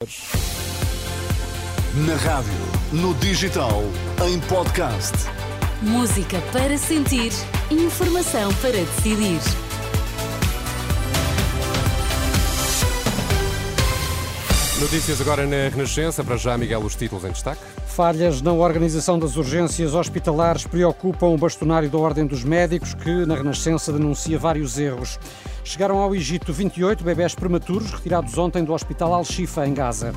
Na rádio, no digital, em podcast. Música para sentir, informação para decidir. Notícias agora na Renascença. Para já, Miguel, os títulos em destaque. Falhas na organização das urgências hospitalares preocupam o bastonário da Ordem dos Médicos, que na Renascença denuncia vários erros. Chegaram ao Egito 28 bebés prematuros retirados ontem do Hospital Al-Shifa, em Gaza.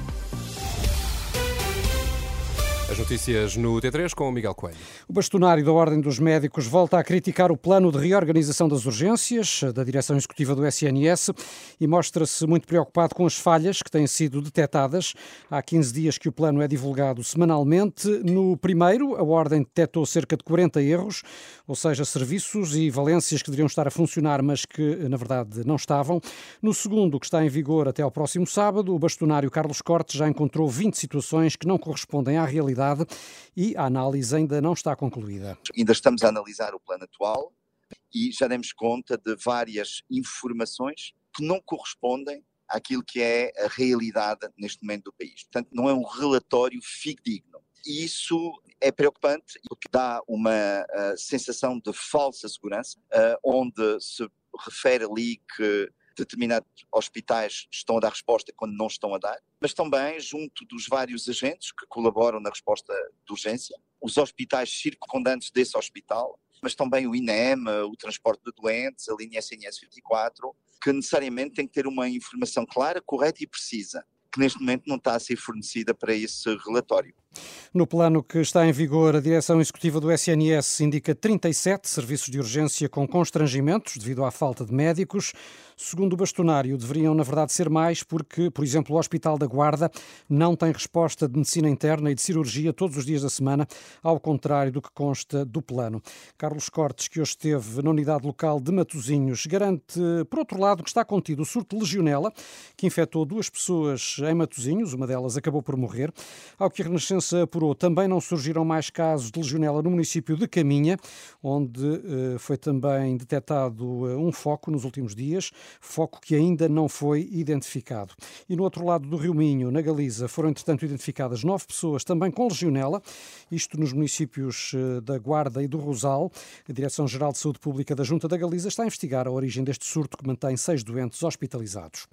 As notícias no T3 com o Miguel Coelho. O bastonário da Ordem dos Médicos volta a criticar o plano de reorganização das urgências da direção executiva do SNS e mostra-se muito preocupado com as falhas que têm sido detectadas. Há 15 dias que o plano é divulgado semanalmente. No primeiro, a Ordem detectou cerca de 40 erros, ou seja, serviços e valências que deveriam estar a funcionar, mas que na verdade não estavam. No segundo, que está em vigor até ao próximo sábado, o bastonário Carlos Cortes já encontrou 20 situações que não correspondem à realidade e a análise ainda não está concluída. Ainda estamos a analisar o plano atual e já demos conta de várias informações que não correspondem àquilo que é a realidade neste momento do país. Portanto, não é um relatório fidedigno. E isso é preocupante porque dá uma uh, sensação de falsa segurança, uh, onde se refere ali que determinados hospitais estão a dar resposta quando não estão a dar, mas também junto dos vários agentes que colaboram na resposta de urgência, os hospitais circundantes desse hospital, mas também o INEM, o transporte de doentes, a linha SNS 24, que necessariamente tem que ter uma informação clara, correta e precisa, que neste momento não está a ser fornecida para esse relatório. No plano que está em vigor, a direção executiva do SNS indica 37 serviços de urgência com constrangimentos devido à falta de médicos. Segundo o bastonário, deveriam, na verdade, ser mais, porque, por exemplo, o Hospital da Guarda não tem resposta de medicina interna e de cirurgia todos os dias da semana, ao contrário do que consta do plano. Carlos Cortes, que hoje esteve na unidade local de Matosinhos, garante, por outro lado, que está contido o surto de legionela, que infectou duas pessoas em Matosinhos, uma delas acabou por morrer. Ao que a Renascença apurou, também não surgiram mais casos de legionela no município de Caminha, onde uh, foi também detectado uh, um foco nos últimos dias, foco que ainda não foi identificado. E no outro lado do Rio Minho, na Galiza, foram entretanto identificadas nove pessoas também com legionela, isto nos municípios uh, da Guarda e do Rosal. A Direção-Geral de Saúde Pública da Junta da Galiza está a investigar a origem deste surto que mantém seis doentes hospitalizados.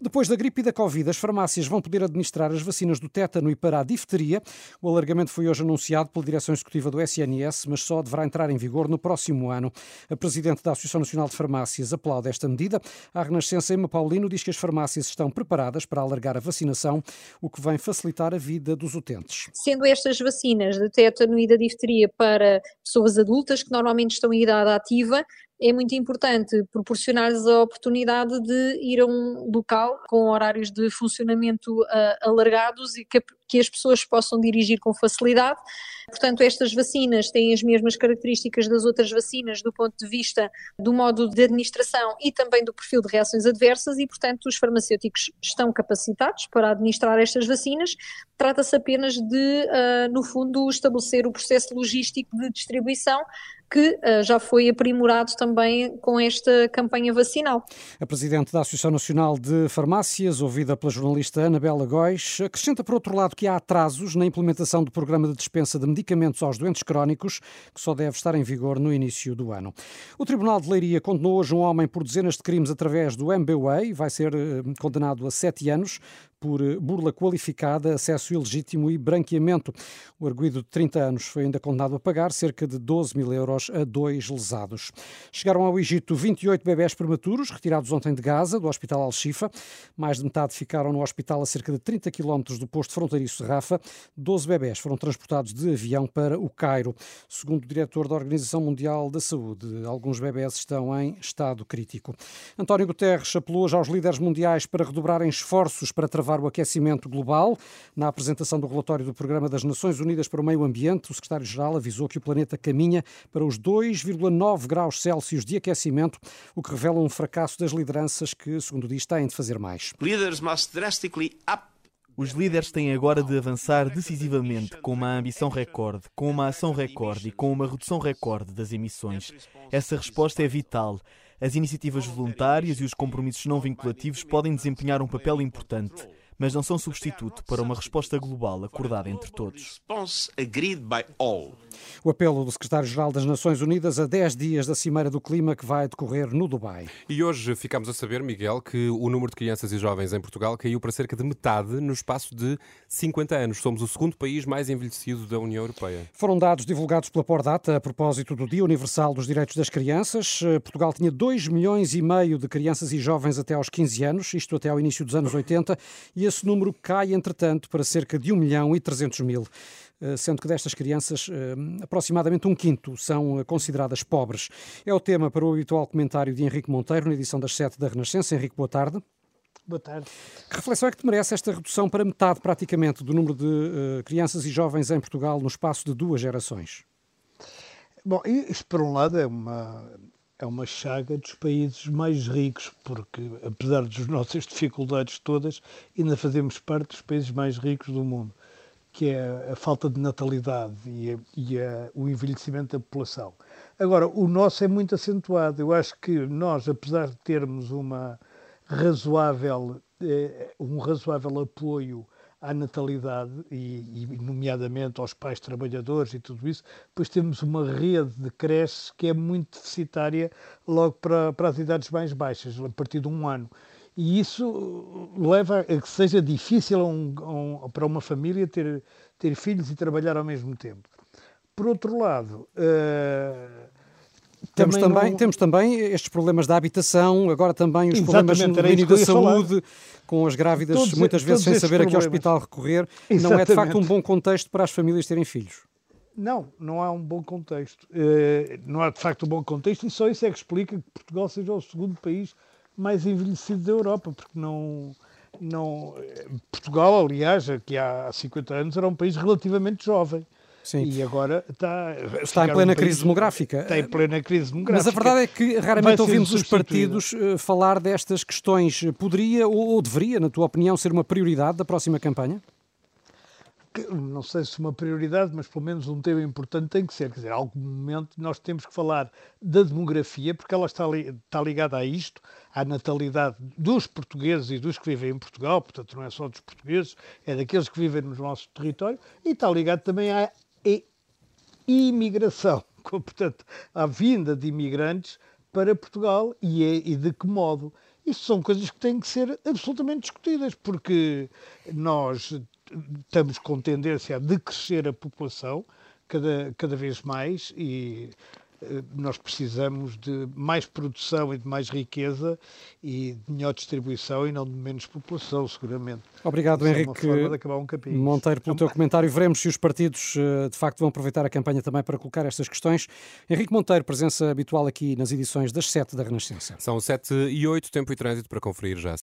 Depois da gripe e da Covid, as farmácias vão poder administrar as vacinas do tétano e para a difteria. O alargamento foi hoje anunciado pela direção executiva do SNS, mas só deverá entrar em vigor no próximo ano. A presidente da Associação Nacional de Farmácias aplaude esta medida. A Renascença Emma Paulino diz que as farmácias estão preparadas para alargar a vacinação, o que vem facilitar a vida dos utentes. Sendo estas vacinas de tétano e da difteria para pessoas adultas que normalmente estão em idade ativa, é muito importante proporcionar-lhes a oportunidade de ir a um local com horários de funcionamento uh, alargados e que, que, as pessoas possam dirigir com facilidade. Portanto, estas vacinas têm as mesmas características das outras vacinas do ponto de vista do modo de administração e também do perfil de reações adversas e, portanto, os farmacêuticos estão capacitados para administrar estas vacinas. Trata-se apenas de, uh, no fundo, estabelecer o processo logístico de distribuição que uh, já foi aprimorado também com esta campanha vacinal. A Presidente da Associação Nacional de Farmácias, ouvida pela jornalista Anabela Góis, acrescenta, por outro lado, que há atrasos na implementação do programa de dispensa de medicamentos aos doentes crónicos, que só deve estar em vigor no início do ano. O Tribunal de Leiria condenou hoje um homem por dezenas de crimes através do MBWay, vai ser eh, condenado a sete anos por eh, burla qualificada, acesso ilegítimo e branqueamento. O arguído de 30 anos foi ainda condenado a pagar cerca de 12 mil euros a dois lesados. Chegaram ao Egito 28 bebés prematuros, retirados ontem de Gaza, do Hospital Al-Shifa. Mais de metade ficaram no hospital a cerca de 30 quilómetros do posto fronteiriço de Rafa. 12 bebés foram transportados de avião para o Cairo. Segundo o diretor da Organização Mundial da Saúde, alguns bebés estão em estado crítico. António Guterres apelou hoje aos líderes mundiais para redobrarem esforços para travar o aquecimento global. Na apresentação do relatório do Programa das Nações Unidas para o Meio Ambiente, o secretário-geral avisou que o planeta caminha para os 2,9 graus Celsius de aquecimento, o que revela um fracasso das lideranças que, segundo diz, têm de fazer mais. Leaders must drastically up os líderes têm agora de avançar decisivamente com uma ambição recorde, com uma ação recorde e com uma redução recorde das emissões. Essa resposta é vital. As iniciativas voluntárias e os compromissos não vinculativos podem desempenhar um papel importante mas não são substituto para uma resposta global acordada entre todos. O apelo do secretário-geral das Nações Unidas a 10 dias da Cimeira do Clima que vai decorrer no Dubai. E hoje ficamos a saber, Miguel, que o número de crianças e jovens em Portugal caiu para cerca de metade no espaço de 50 anos. Somos o segundo país mais envelhecido da União Europeia. Foram dados divulgados pela Pordata a propósito do Dia Universal dos Direitos das Crianças. Portugal tinha 2 milhões e meio de crianças e jovens até aos 15 anos, isto até ao início dos anos 80, e esse número cai, entretanto, para cerca de 1 milhão e 300 mil sendo que destas crianças, aproximadamente um quinto são consideradas pobres. É o tema para o habitual comentário de Henrique Monteiro, na edição das 7 da Renascença. Henrique, boa tarde. Boa tarde. Que reflexão é que te merece esta redução para metade, praticamente, do número de uh, crianças e jovens em Portugal no espaço de duas gerações? Bom, isto, por um lado, é uma, é uma chaga dos países mais ricos, porque, apesar das nossas dificuldades todas, ainda fazemos parte dos países mais ricos do mundo que é a falta de natalidade e, a, e a, o envelhecimento da população. Agora, o nosso é muito acentuado. Eu acho que nós, apesar de termos uma razoável, eh, um razoável apoio à natalidade, e, e, nomeadamente aos pais trabalhadores e tudo isso, depois temos uma rede de creches que é muito deficitária logo para, para as idades mais baixas, a partir de um ano e isso leva a que seja difícil um, um, para uma família ter, ter filhos e trabalhar ao mesmo tempo. Por outro lado, uh, temos também, não... temos também estes problemas da habitação, agora também os problemas no domínio da saúde, com as grávidas todos, muitas vezes sem saber problemas. a que hospital recorrer. Exatamente. Não é de facto um bom contexto para as famílias terem filhos. Não, não há um bom contexto. Uh, não há de facto um bom contexto e só isso é que explica que Portugal seja o segundo país mais envelhecido da Europa, porque não, não Portugal, aliás, que há 50 anos era um país relativamente jovem. Sim. E agora está, está em plena um crise demográfica. Está em plena crise demográfica. Mas a verdade é que raramente ouvimos os partidos uh, falar destas questões. Poderia ou, ou deveria, na tua opinião, ser uma prioridade da próxima campanha? não sei se uma prioridade, mas pelo menos um tema importante tem que ser. Quer dizer, a algum momento nós temos que falar da demografia, porque ela está, li, está ligada a isto, à natalidade dos portugueses e dos que vivem em Portugal, portanto não é só dos portugueses, é daqueles que vivem no nosso território, e está ligado também à imigração, portanto, à vinda de imigrantes para Portugal e, é, e de que modo. Isto são coisas que têm que ser absolutamente discutidas, porque nós estamos com tendência a decrescer a população cada, cada vez mais e nós precisamos de mais produção e de mais riqueza e de melhor distribuição e não de menos população, seguramente. Obrigado, Isso Henrique é um Monteiro, pelo teu comentário. Veremos se os partidos eh, de facto vão aproveitar a campanha também para colocar estas questões. Henrique Monteiro, presença habitual aqui nas edições das 7 da Renascença. São 7 e 8, tempo e trânsito para conferir já.